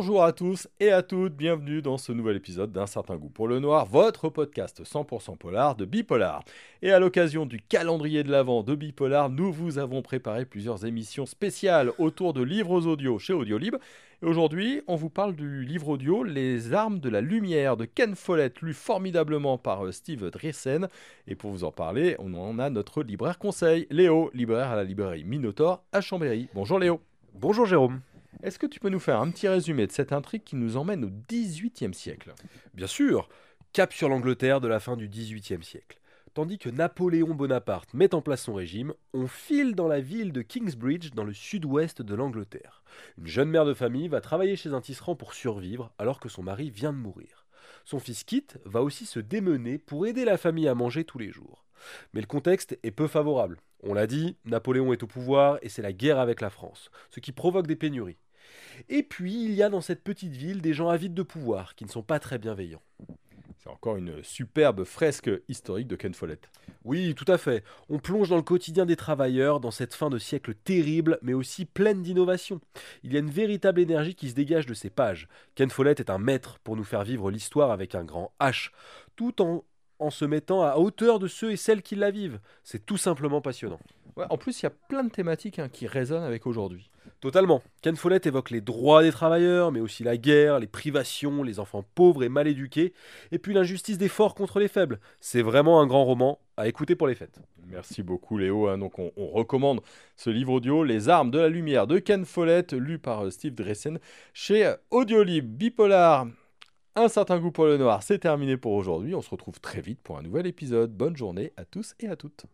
Bonjour à tous et à toutes, bienvenue dans ce nouvel épisode d'Un certain goût pour le noir, votre podcast 100% polar de Bipolar. Et à l'occasion du calendrier de l'Avent de Bipolar, nous vous avons préparé plusieurs émissions spéciales autour de livres audio chez Audiolib. Et aujourd'hui, on vous parle du livre audio Les armes de la lumière de Ken Follett, lu formidablement par euh, Steve Drissen. Et pour vous en parler, on en a notre libraire conseil, Léo, libraire à la librairie Minotaur à Chambéry. Bonjour Léo. Bonjour Jérôme. Est-ce que tu peux nous faire un petit résumé de cette intrigue qui nous emmène au XVIIIe siècle? Bien sûr, cap sur l'Angleterre de la fin du XVIIIe siècle. Tandis que Napoléon Bonaparte met en place son régime, on file dans la ville de Kingsbridge, dans le sud-ouest de l'Angleterre. Une jeune mère de famille va travailler chez un tisserand pour survivre alors que son mari vient de mourir. Son fils Kit va aussi se démener pour aider la famille à manger tous les jours. Mais le contexte est peu favorable. On l'a dit, Napoléon est au pouvoir et c'est la guerre avec la France, ce qui provoque des pénuries. Et puis, il y a dans cette petite ville des gens avides de pouvoir, qui ne sont pas très bienveillants. C'est encore une superbe fresque historique de Ken Follett. Oui, tout à fait. On plonge dans le quotidien des travailleurs, dans cette fin de siècle terrible, mais aussi pleine d'innovation. Il y a une véritable énergie qui se dégage de ces pages. Ken Follett est un maître pour nous faire vivre l'histoire avec un grand H, tout en, en se mettant à hauteur de ceux et celles qui la vivent. C'est tout simplement passionnant. Ouais, en plus, il y a plein de thématiques hein, qui résonnent avec aujourd'hui. Totalement. Ken Follett évoque les droits des travailleurs, mais aussi la guerre, les privations, les enfants pauvres et mal éduqués, et puis l'injustice des forts contre les faibles. C'est vraiment un grand roman à écouter pour les fêtes. Merci beaucoup Léo. hein. Donc on, on recommande ce livre audio, Les armes de la lumière de Ken Follett, lu par euh, Steve Dressen chez Audiolib Bipolar. Un certain goût pour le noir, c'est terminé pour aujourd'hui. On se retrouve très vite pour un nouvel épisode. Bonne journée à tous et à toutes.